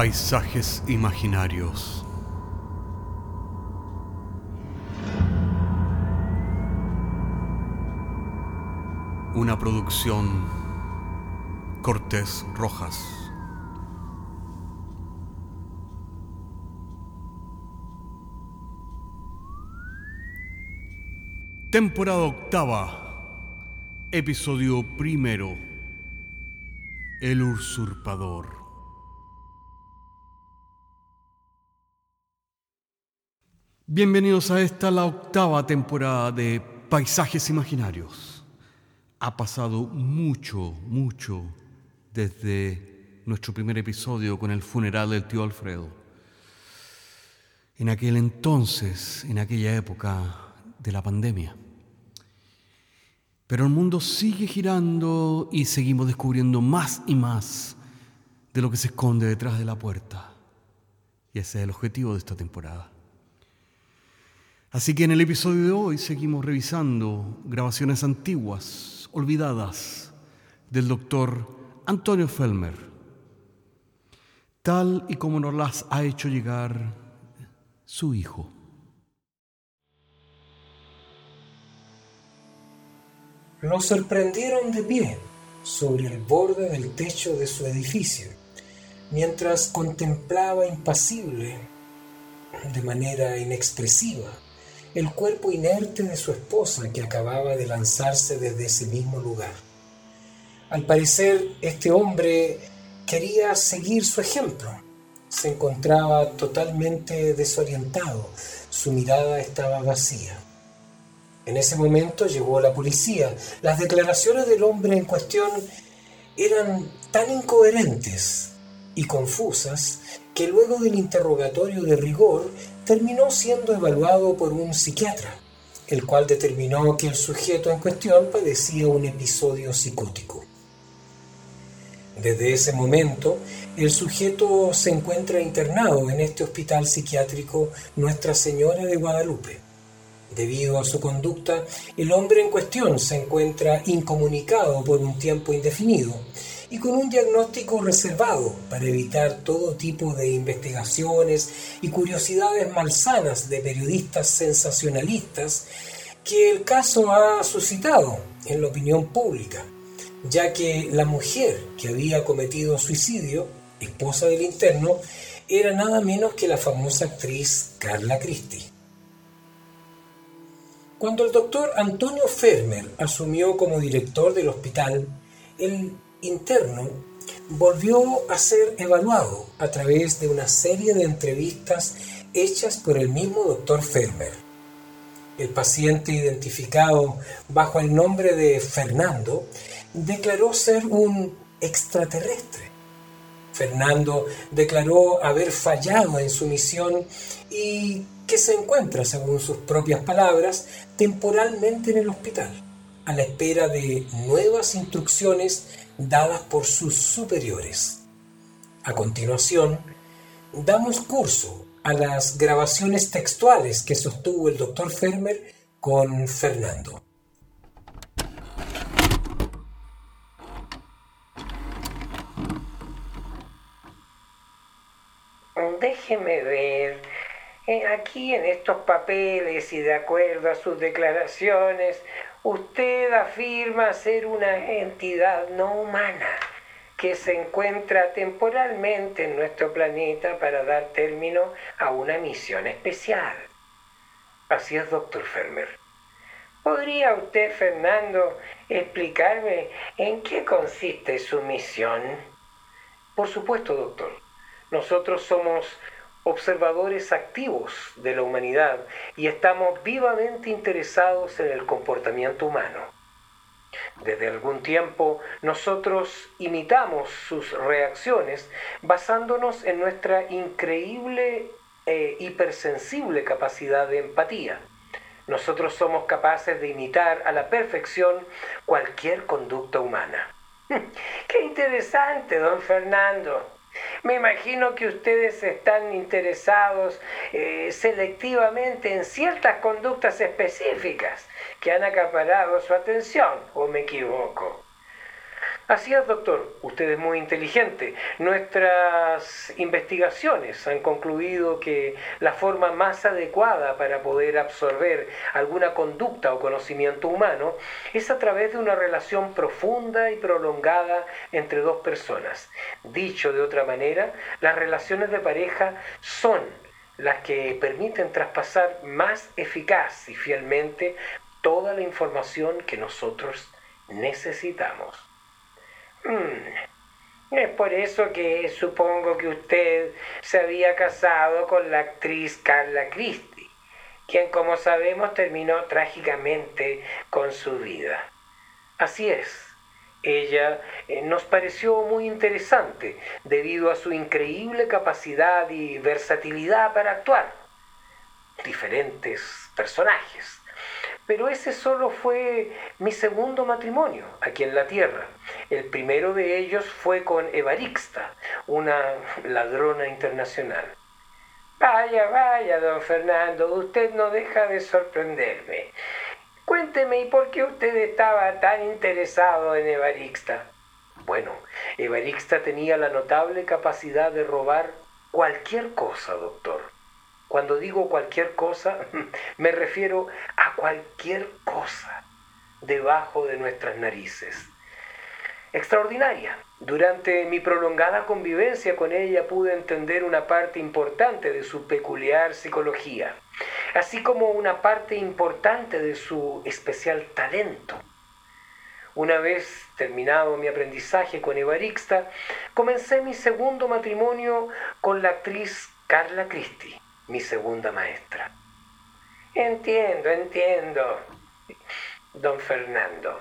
Paisajes imaginarios. Una producción Cortés Rojas. Temporada octava, episodio primero, El usurpador. Bienvenidos a esta, la octava temporada de Paisajes Imaginarios. Ha pasado mucho, mucho desde nuestro primer episodio con el funeral del tío Alfredo. En aquel entonces, en aquella época, de la pandemia. Pero el mundo sigue girando y seguimos descubriendo más y más de lo que se esconde detrás de la puerta. Y ese es el objetivo de esta temporada. Así que en el episodio de hoy seguimos revisando grabaciones antiguas, olvidadas, del doctor Antonio Felmer, tal y como nos las ha hecho llegar su hijo. lo sorprendieron de pie sobre el borde del techo de su edificio, mientras contemplaba impasible, de manera inexpresiva, el cuerpo inerte de su esposa que acababa de lanzarse desde ese mismo lugar. Al parecer, este hombre quería seguir su ejemplo. Se encontraba totalmente desorientado, su mirada estaba vacía. En ese momento llegó la policía. Las declaraciones del hombre en cuestión eran tan incoherentes y confusas que luego del interrogatorio de rigor terminó siendo evaluado por un psiquiatra, el cual determinó que el sujeto en cuestión padecía un episodio psicótico. Desde ese momento, el sujeto se encuentra internado en este hospital psiquiátrico Nuestra Señora de Guadalupe. Debido a su conducta, el hombre en cuestión se encuentra incomunicado por un tiempo indefinido y con un diagnóstico reservado para evitar todo tipo de investigaciones y curiosidades malsanas de periodistas sensacionalistas que el caso ha suscitado en la opinión pública, ya que la mujer que había cometido suicidio, esposa del interno, era nada menos que la famosa actriz Carla Christie. Cuando el doctor Antonio Fermer asumió como director del hospital, el interno volvió a ser evaluado a través de una serie de entrevistas hechas por el mismo doctor Fermer. El paciente identificado bajo el nombre de Fernando declaró ser un extraterrestre. Fernando declaró haber fallado en su misión y que se encuentra, según sus propias palabras, temporalmente en el hospital, a la espera de nuevas instrucciones dadas por sus superiores. A continuación, damos curso a las grabaciones textuales que sostuvo el doctor Fermer con Fernando. Déjeme ver eh, aquí en estos papeles y de acuerdo a sus declaraciones, usted afirma ser una entidad no humana que se encuentra temporalmente en nuestro planeta para dar término a una misión especial. Así es, doctor Fermer. ¿Podría usted, Fernando, explicarme en qué consiste su misión? Por supuesto, doctor. Nosotros somos observadores activos de la humanidad y estamos vivamente interesados en el comportamiento humano. Desde algún tiempo nosotros imitamos sus reacciones basándonos en nuestra increíble e hipersensible capacidad de empatía. Nosotros somos capaces de imitar a la perfección cualquier conducta humana. ¡Qué interesante, don Fernando! Me imagino que ustedes están interesados eh, selectivamente en ciertas conductas específicas que han acaparado su atención, ¿o me equivoco? Así es, doctor. Usted es muy inteligente. Nuestras investigaciones han concluido que la forma más adecuada para poder absorber alguna conducta o conocimiento humano es a través de una relación profunda y prolongada entre dos personas. Dicho de otra manera, las relaciones de pareja son las que permiten traspasar más eficaz y fielmente toda la información que nosotros necesitamos. Mm. Es por eso que supongo que usted se había casado con la actriz Carla Christie, quien como sabemos terminó trágicamente con su vida. Así es. Ella eh, nos pareció muy interesante debido a su increíble capacidad y versatilidad para actuar. Diferentes personajes, pero ese solo fue mi segundo matrimonio aquí en la tierra. El primero de ellos fue con Evarixta, una ladrona internacional. Vaya, vaya, don Fernando, usted no deja de sorprenderme. Cuénteme, ¿y por qué usted estaba tan interesado en Evarixta? Bueno, Evarixta tenía la notable capacidad de robar cualquier cosa, doctor. Cuando digo cualquier cosa, me refiero a cualquier cosa debajo de nuestras narices. Extraordinaria. Durante mi prolongada convivencia con ella pude entender una parte importante de su peculiar psicología, así como una parte importante de su especial talento. Una vez terminado mi aprendizaje con Evarixta, comencé mi segundo matrimonio con la actriz Carla Christie mi segunda maestra. Entiendo, entiendo, don Fernando.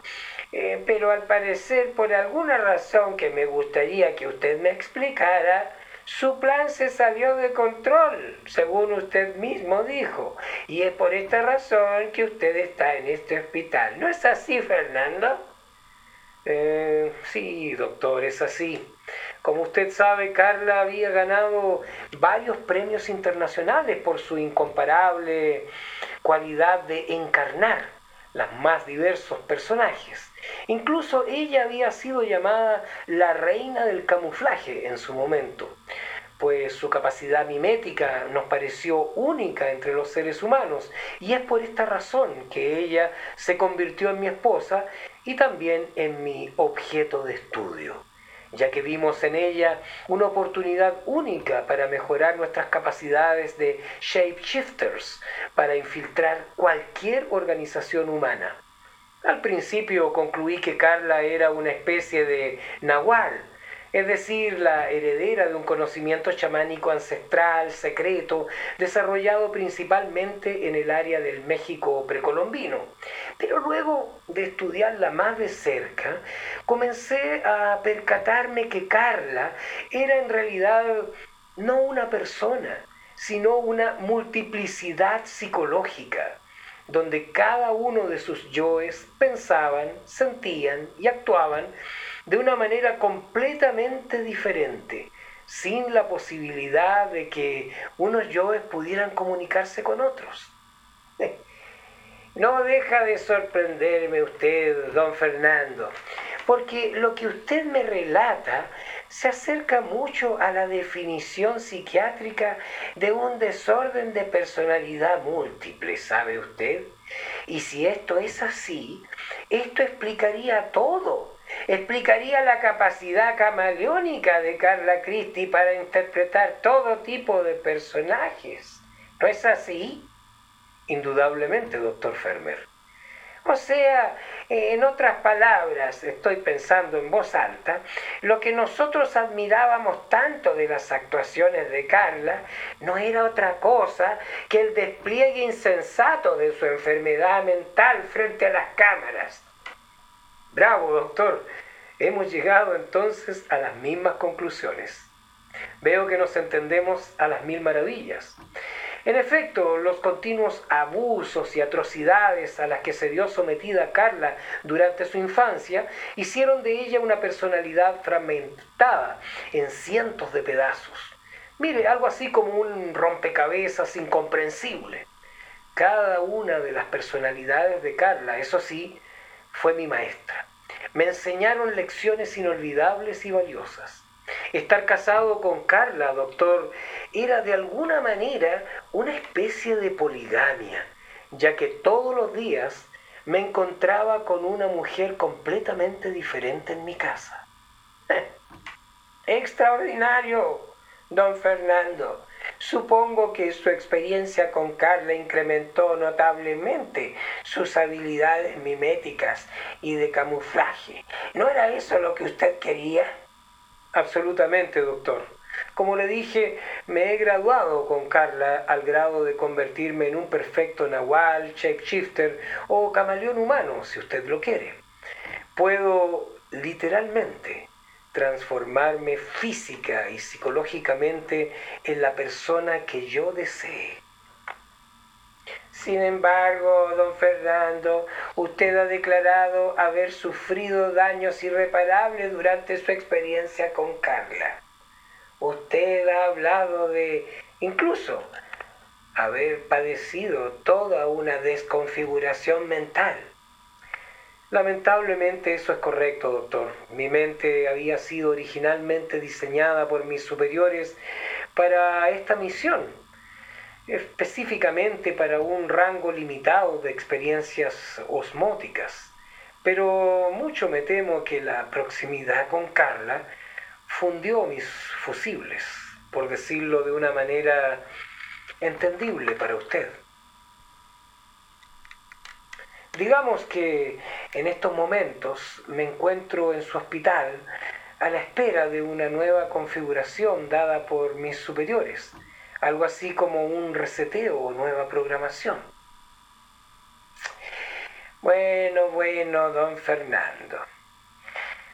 Eh, pero al parecer, por alguna razón que me gustaría que usted me explicara, su plan se salió de control, según usted mismo dijo. Y es por esta razón que usted está en este hospital. ¿No es así, Fernando? Eh, sí, doctor, es así. Como usted sabe, Carla había ganado varios premios internacionales por su incomparable cualidad de encarnar los más diversos personajes. Incluso ella había sido llamada la reina del camuflaje en su momento, pues su capacidad mimética nos pareció única entre los seres humanos y es por esta razón que ella se convirtió en mi esposa y también en mi objeto de estudio ya que vimos en ella una oportunidad única para mejorar nuestras capacidades de shapeshifters, para infiltrar cualquier organización humana. Al principio concluí que Carla era una especie de nahual, es decir, la heredera de un conocimiento chamánico ancestral, secreto, desarrollado principalmente en el área del México precolombino. Pero luego de estudiarla más de cerca, comencé a percatarme que Carla era en realidad no una persona, sino una multiplicidad psicológica donde cada uno de sus yoes pensaban, sentían y actuaban de una manera completamente diferente, sin la posibilidad de que unos yoes pudieran comunicarse con otros. No deja de sorprenderme usted, don Fernando, porque lo que usted me relata se acerca mucho a la definición psiquiátrica de un desorden de personalidad múltiple, ¿sabe usted? Y si esto es así, esto explicaría todo. Explicaría la capacidad camaleónica de Carla Christie para interpretar todo tipo de personajes. ¿No es así? Indudablemente, doctor Fermer. O sea, en otras palabras, estoy pensando en voz alta, lo que nosotros admirábamos tanto de las actuaciones de Carla no era otra cosa que el despliegue insensato de su enfermedad mental frente a las cámaras. Bravo, doctor. Hemos llegado entonces a las mismas conclusiones. Veo que nos entendemos a las mil maravillas. En efecto, los continuos abusos y atrocidades a las que se vio sometida Carla durante su infancia hicieron de ella una personalidad fragmentada en cientos de pedazos. Mire, algo así como un rompecabezas incomprensible. Cada una de las personalidades de Carla, eso sí, fue mi maestra. me enseñaron lecciones inolvidables y valiosas. Estar casado con Carla, doctor, era de alguna manera una especie de poligamia, ya que todos los días me encontraba con una mujer completamente diferente en mi casa. Extraordinario, don Fernando. Supongo que su experiencia con Carla incrementó notablemente sus habilidades miméticas y de camuflaje. ¿No era eso lo que usted quería? Absolutamente, doctor. Como le dije, me he graduado con Carla al grado de convertirme en un perfecto nahual, shapeshifter o camaleón humano, si usted lo quiere. Puedo literalmente transformarme física y psicológicamente en la persona que yo desee. Sin embargo, don Fernando, usted ha declarado haber sufrido daños irreparables durante su experiencia con Carla. Usted ha hablado de incluso haber padecido toda una desconfiguración mental. Lamentablemente eso es correcto, doctor. Mi mente había sido originalmente diseñada por mis superiores para esta misión, específicamente para un rango limitado de experiencias osmóticas. Pero mucho me temo que la proximidad con Carla fundió mis fusibles, por decirlo de una manera entendible para usted. Digamos que en estos momentos me encuentro en su hospital a la espera de una nueva configuración dada por mis superiores, algo así como un reseteo o nueva programación. Bueno, bueno, don Fernando.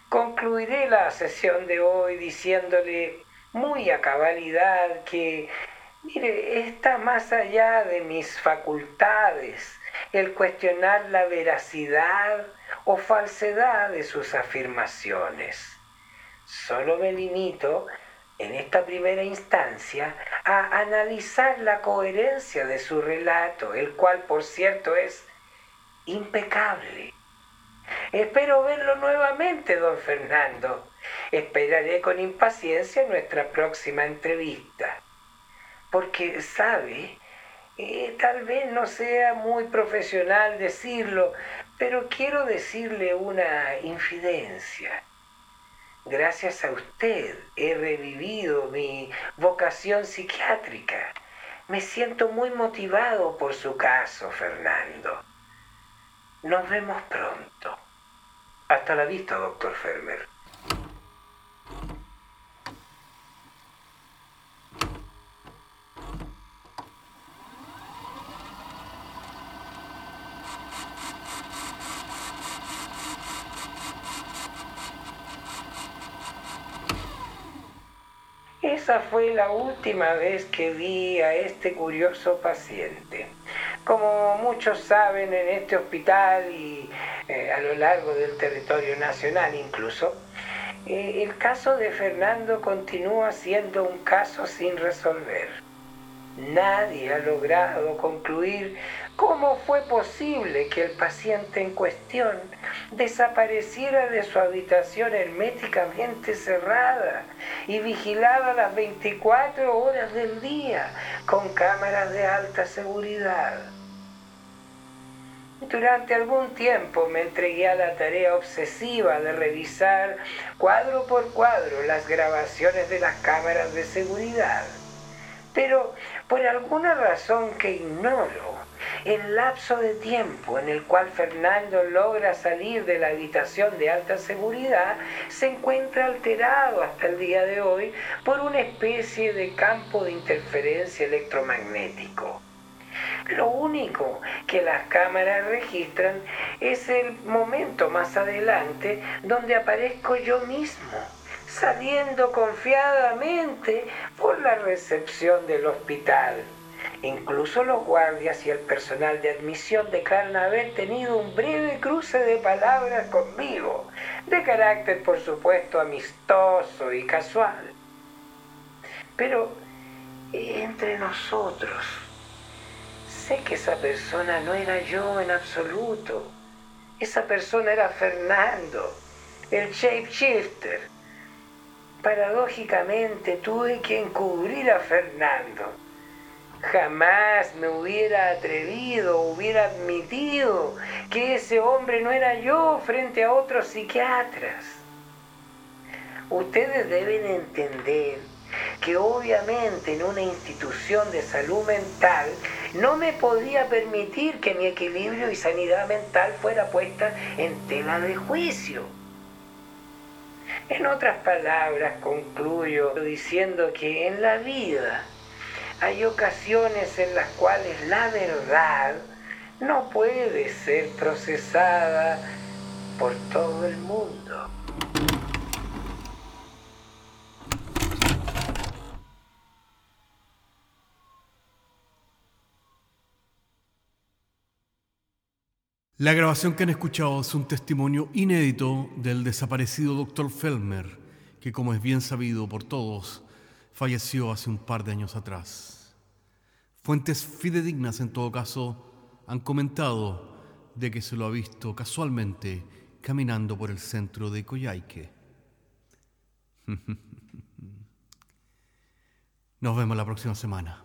Concluiré la sesión de hoy diciéndole muy a cabalidad que, mire, está más allá de mis facultades el cuestionar la veracidad o falsedad de sus afirmaciones. Solo me limito en esta primera instancia a analizar la coherencia de su relato, el cual por cierto es impecable. Espero verlo nuevamente, don Fernando. Esperaré con impaciencia nuestra próxima entrevista. Porque, ¿sabe? Tal vez no sea muy profesional decirlo, pero quiero decirle una infidencia. Gracias a usted he revivido mi vocación psiquiátrica. Me siento muy motivado por su caso, Fernando. Nos vemos pronto. Hasta la vista, doctor Fermer. Esa fue la última vez que vi a este curioso paciente. Como muchos saben, en este hospital y eh, a lo largo del territorio nacional incluso, eh, el caso de Fernando continúa siendo un caso sin resolver. Nadie ha logrado concluir cómo fue posible que el paciente en cuestión desapareciera de su habitación herméticamente cerrada y vigilada las 24 horas del día con cámaras de alta seguridad. Durante algún tiempo me entregué a la tarea obsesiva de revisar cuadro por cuadro las grabaciones de las cámaras de seguridad. Pero por alguna razón que ignoro, el lapso de tiempo en el cual Fernando logra salir de la habitación de alta seguridad se encuentra alterado hasta el día de hoy por una especie de campo de interferencia electromagnético. Lo único que las cámaras registran es el momento más adelante donde aparezco yo mismo, saliendo confiadamente por la recepción del hospital. Incluso los guardias y el personal de admisión declaran haber tenido un breve cruce de palabras conmigo, de carácter por supuesto amistoso y casual. Pero entre nosotros, sé que esa persona no era yo en absoluto. Esa persona era Fernando el shapeshifter. Paradójicamente tuve que encubrir a Fernando. Jamás me hubiera atrevido, hubiera admitido que ese hombre no era yo frente a otros psiquiatras. Ustedes deben entender que obviamente en una institución de salud mental no me podía permitir que mi equilibrio y sanidad mental fuera puesta en tela de juicio. En otras palabras, concluyo diciendo que en la vida hay ocasiones en las cuales la verdad no puede ser procesada por todo el mundo. La grabación que han escuchado es un testimonio inédito del desaparecido Dr. Felmer, que como es bien sabido por todos, falleció hace un par de años atrás. Fuentes fidedignas en todo caso han comentado de que se lo ha visto casualmente caminando por el centro de Coyhaique. Nos vemos la próxima semana.